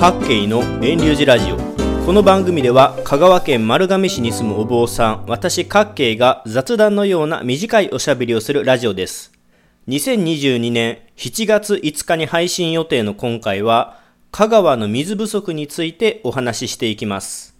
各系の遠流寺ラジオ。この番組では香川県丸亀市に住むお坊さん私各系が雑談のような短いおしゃべりをするラジオです。2022年7月5日に配信予定の今回は香川の水不足についてお話ししていきます。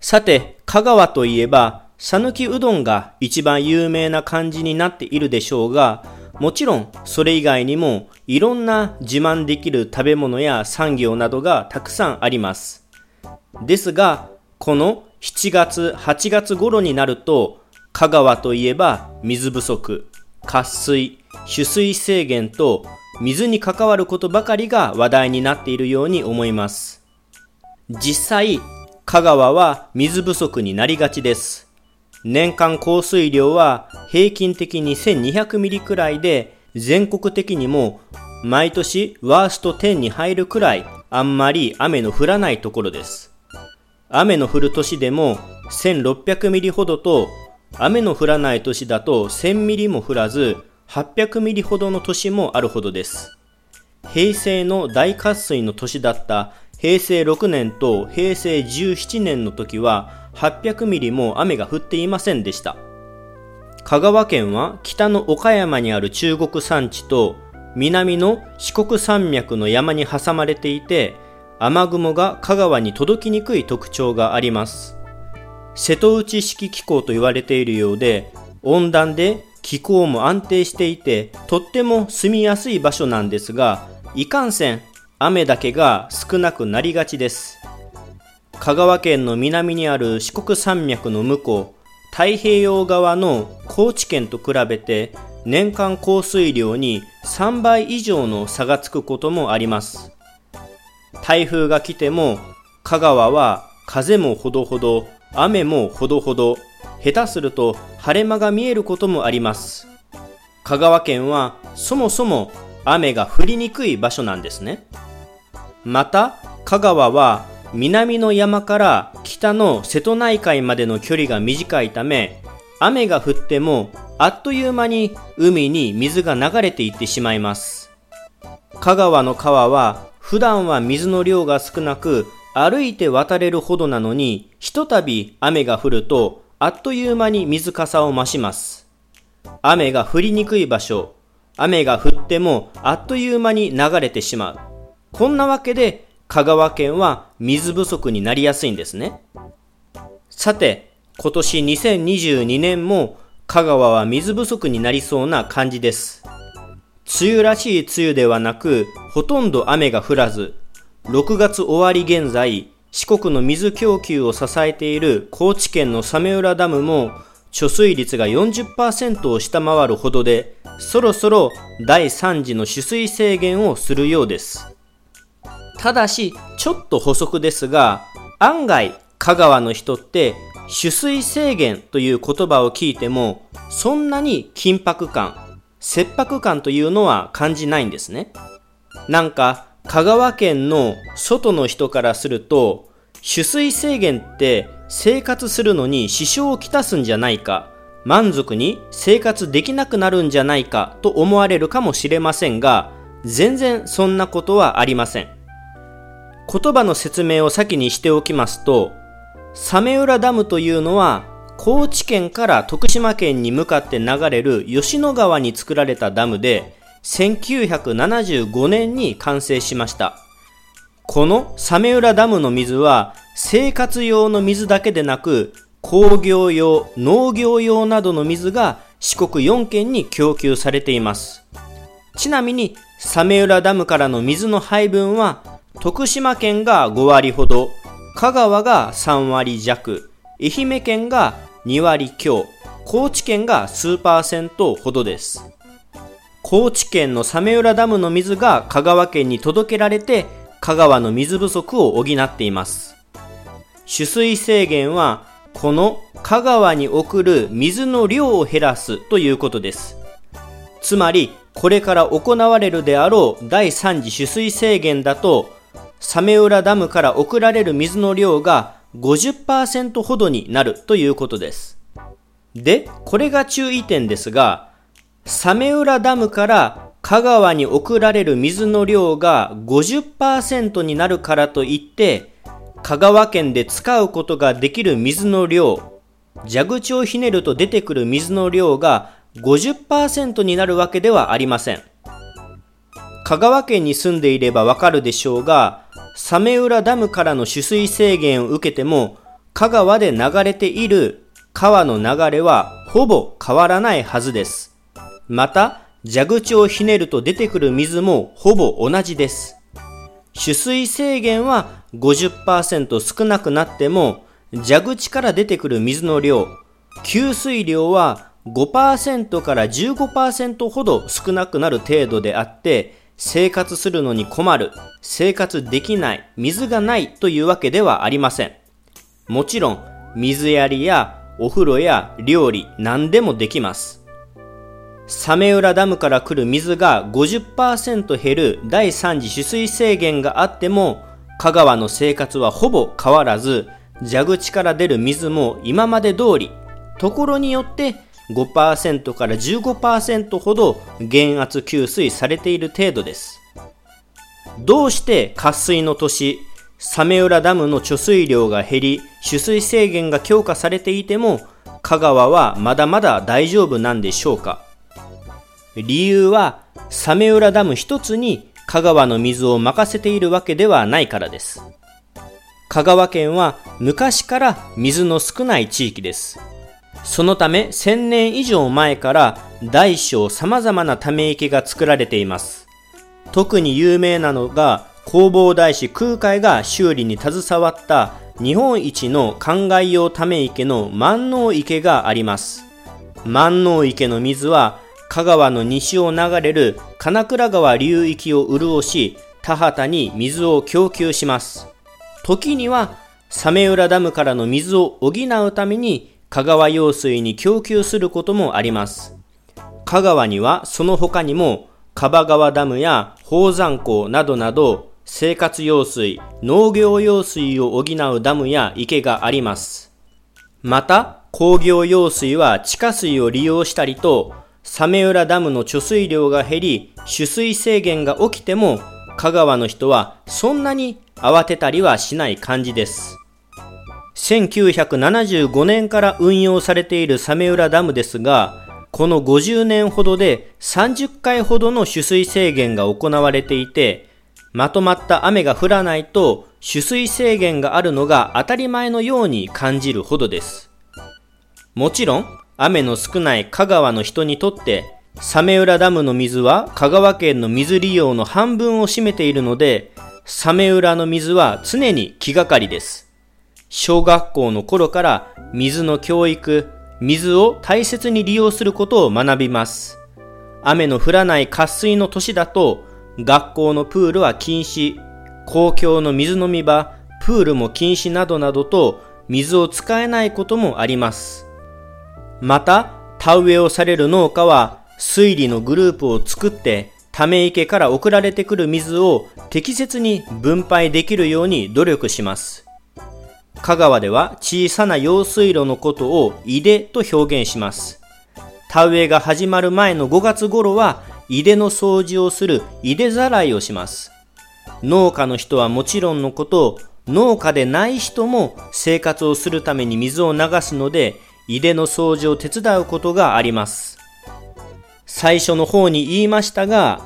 さて香川といえば讃岐うどんが一番有名な感じになっているでしょうがもちろんそれ以外にもいろんな自慢できる食べ物や産業などがたくさんあります。ですが、この7月、8月頃になると、香川といえば水不足、渇水、取水制限と水に関わることばかりが話題になっているように思います。実際、香川は水不足になりがちです。年間降水量は平均的に1200ミリくらいで、全国的にも毎年ワースト10に入るくらいあんまり雨の降らないところです。雨の降る年でも1600ミリほどと雨の降らない年だと1000ミリも降らず800ミリほどの年もあるほどです。平成の大渇水の年だった平成6年と平成17年の時は800ミリも雨が降っていませんでした。香川県は北の岡山にある中国山地と南の四国山脈の山に挟まれていて雨雲が香川に届きにくい特徴があります。瀬戸内式気候と言われているようで温暖で気候も安定していてとっても住みやすい場所なんですがいかんせん雨だけが少なくなりがちです。香川県の南にある四国山脈の向こう、太平洋側の高知県と比べて年間降水量に3倍以上の差がつくこともあります。台風が来ても香川は風もほどほど、雨もほどほど、下手すると晴れ間が見えることもあります。香川県はそもそも雨が降りにくい場所なんですね。また、香川は南の山から北の瀬戸内海までの距離が短いため、雨が降ってもあっという間に海に水が流れていってしまいます。香川の川は普段は水の量が少なく歩いて渡れるほどなのに、ひとたび雨が降るとあっという間に水かさを増します。雨が降りにくい場所、雨が降ってもあっという間に流れてしまう。こんなわけで香川県は水不足になりやすいんですね。さて、今年2022年も香川は水不足になりそうな感じです。梅雨らしい梅雨ではなく、ほとんど雨が降らず、6月終わり現在、四国の水供給を支えている高知県の早明浦ダムも貯水率が40%を下回るほどで、そろそろ第3次の取水制限をするようです。ただし、ちょっと補足ですが、案外、香川の人って、取水制限という言葉を聞いても、そんなに緊迫感、切迫感というのは感じないんですね。なんか、香川県の外の人からすると、取水制限って生活するのに支障をきたすんじゃないか、満足に生活できなくなるんじゃないかと思われるかもしれませんが、全然そんなことはありません。言葉の説明を先にしておきますと、サメ浦ダムというのは、高知県から徳島県に向かって流れる吉野川に作られたダムで、1975年に完成しました。このサメ浦ダムの水は、生活用の水だけでなく、工業用、農業用などの水が四国4県に供給されています。ちなみに、サメ浦ダムからの水の配分は徳島県が5割ほど、香川が3割弱、愛媛県が2割強、高知県が数パーセントほどです。高知県のサメ浦ダムの水が香川県に届けられて、香川の水不足を補っています。取水制限は、この香川に送る水の量を減らすということです。つまり、これから行われるであろう第3次取水制限だと、サメ浦ダムから送られる水の量が50%ほどになるということです。で、これが注意点ですが、サメ浦ダムから香川に送られる水の量が50%になるからといって、香川県で使うことができる水の量、蛇口をひねると出てくる水の量が50%になるわけではありません。香川県に住んでいればわかるでしょうが、サメ浦ダムからの取水制限を受けても、香川で流れている川の流れはほぼ変わらないはずです。また、蛇口をひねると出てくる水もほぼ同じです。取水制限は50%少なくなっても、蛇口から出てくる水の量、給水量は5%から15%ほど少なくなる程度であって、生活するのに困る、生活できない、水がないというわけではありません。もちろん、水やりやお風呂や料理何でもできます。サメ浦ダムから来る水が50%減る第3次取水制限があっても、香川の生活はほぼ変わらず、蛇口から出る水も今まで通り、ところによって5%から15%ほど減圧給水されている程度です。どうして渇水の年、サメ浦ダムの貯水量が減り、取水制限が強化されていても、香川はまだまだ大丈夫なんでしょうか理由は、サメ浦ダム一つに香川の水を任せているわけではないからです。香川県は昔から水の少ない地域です。そのため1000年以上前から大小様々なため池が作られています。特に有名なのが弘法大師空海が修理に携わった日本一の灌漑用ため池の万能池があります。万能池の水は香川の西を流れる金倉川流域を潤し、田畑に水を供給します。時にはサ、メ浦ダムからの水を補うために香川用水に供給することもあります。香川にはその他にも、樺川ダムや宝山港などなど、生活用水、農業用水を補うダムや池があります。また、工業用水は地下水を利用したりと、メ浦ダムの貯水量が減り、取水制限が起きても、香川の人はそんなに慌てたりはしない感じです。1975年から運用されているサメ浦ダムですが、この50年ほどで30回ほどの取水制限が行われていて、まとまった雨が降らないと取水制限があるのが当たり前のように感じるほどです。もちろん、雨の少ない香川の人にとって、サメ浦ダムの水は香川県の水利用の半分を占めているので、サメ浦の水は常に気がかりです。小学校の頃から水の教育、水を大切に利用することを学びます。雨の降らない渇水の年だと、学校のプールは禁止、公共の水飲み場、プールも禁止などなどと、水を使えないこともあります。また、田植えをされる農家は、水利のグループを作って、ため池から送られてくる水を適切に分配できるように努力します。香川では小さな用水路のことを井出と表現します。田植えが始まる前の5月頃は井出の掃除をする井出ざらいをします。農家の人はもちろんのこと、農家でない人も生活をするために水を流すので、井出の掃除を手伝うことがあります。最初の方に言いましたが、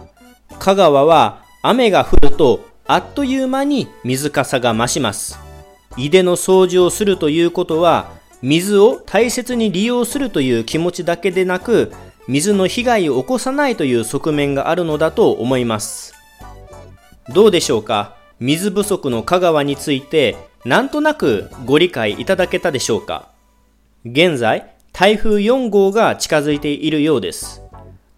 香川は雨が降るとあっという間に水かさが増します。井出の掃除をするということは、水を大切に利用するという気持ちだけでなく、水の被害を起こさないという側面があるのだと思います。どうでしょうか？水不足の香川について、なんとなくご理解いただけたでしょうか？現在、台風4号が近づいているようです。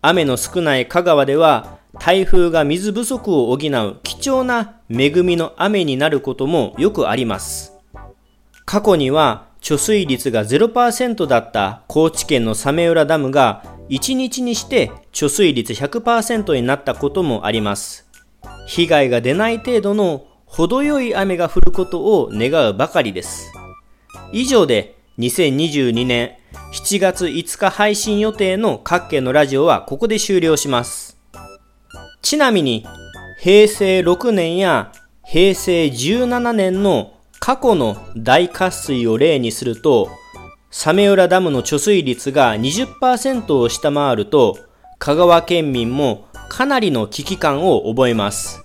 雨の少ない香川では、台風が水不足を補う貴重な恵みの雨になることもよくあります。過去には貯水率が0%だった高知県のメ浦ダムが1日にして貯水率100%になったこともあります。被害が出ない程度の程よい雨が降ることを願うばかりです。以上で2022年7月5日配信予定の各県のラジオはここで終了します。ちなみに、平成6年や平成17年の過去の大渇水を例にすると、サメ浦ダムの貯水率が20%を下回ると、香川県民もかなりの危機感を覚えます。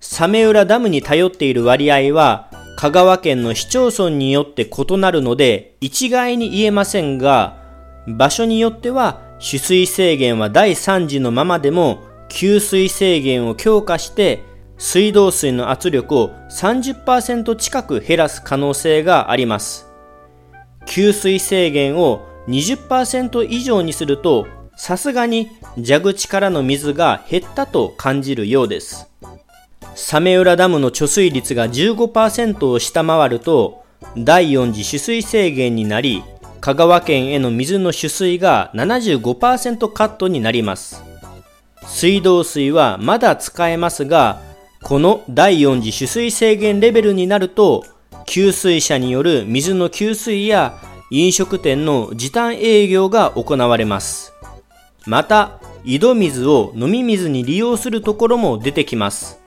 サメ浦ダムに頼っている割合は、香川県の市町村によって異なるので、一概に言えませんが、場所によっては取水制限は第3次のままでも、給水制限を強化して、水道水の圧力を30%近く減らす可能性があります。給水制限を20%以上にすると、さすがに蛇口からの水が減ったと感じるようです。サメ浦ダムの貯水率が15%を下回ると、第4次取水制限になり、香川県への水の取水が75%カットになります。水道水はまだ使えますが、この第4次取水制限レベルになると、給水車による水の給水や飲食店の時短営業が行われます。また、井戸水を飲み水に利用するところも出てきます。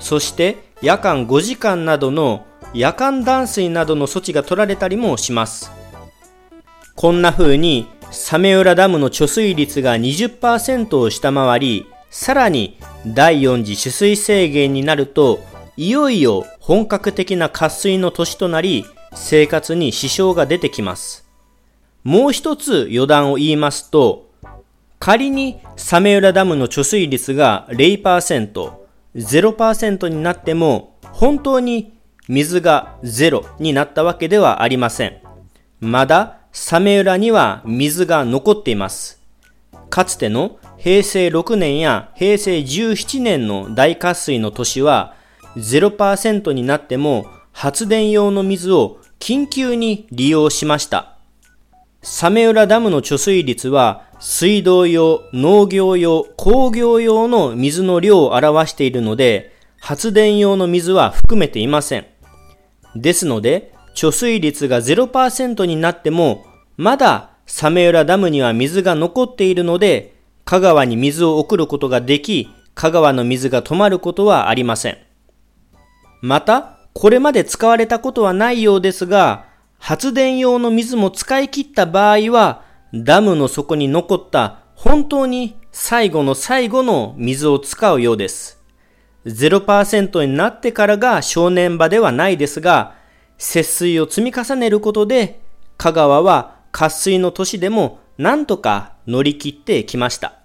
そして夜間5時間などの夜間断水などの措置が取られたりもします。こんな風にサメ浦ダムの貯水率が20%を下回り、さらに第4次取水制限になると、いよいよ本格的な渇水の年となり、生活に支障が出てきます。もう一つ余談を言いますと、仮にサメ浦ダムの貯水率が0%、0%になっても、本当に水がゼロになったわけではありません。まだ、サメ浦には水が残っています。かつての平成6年や平成17年の大渇水の年は0%になっても発電用の水を緊急に利用しました。サメ浦ダムの貯水率は水道用、農業用、工業用の水の量を表しているので、発電用の水は含めていません。ですので、貯水率が0%になっても、まだサメ浦ダムには水が残っているので、香川に水を送ることができ、香川の水が止まることはありません。また、これまで使われたことはないようですが、発電用の水も使い切った場合は、ダムの底に残った本当に最後の最後の水を使うようです。0%になってからが正念場ではないですが、節水を積み重ねることで、香川は渇水の年でも何とか乗り切ってきました。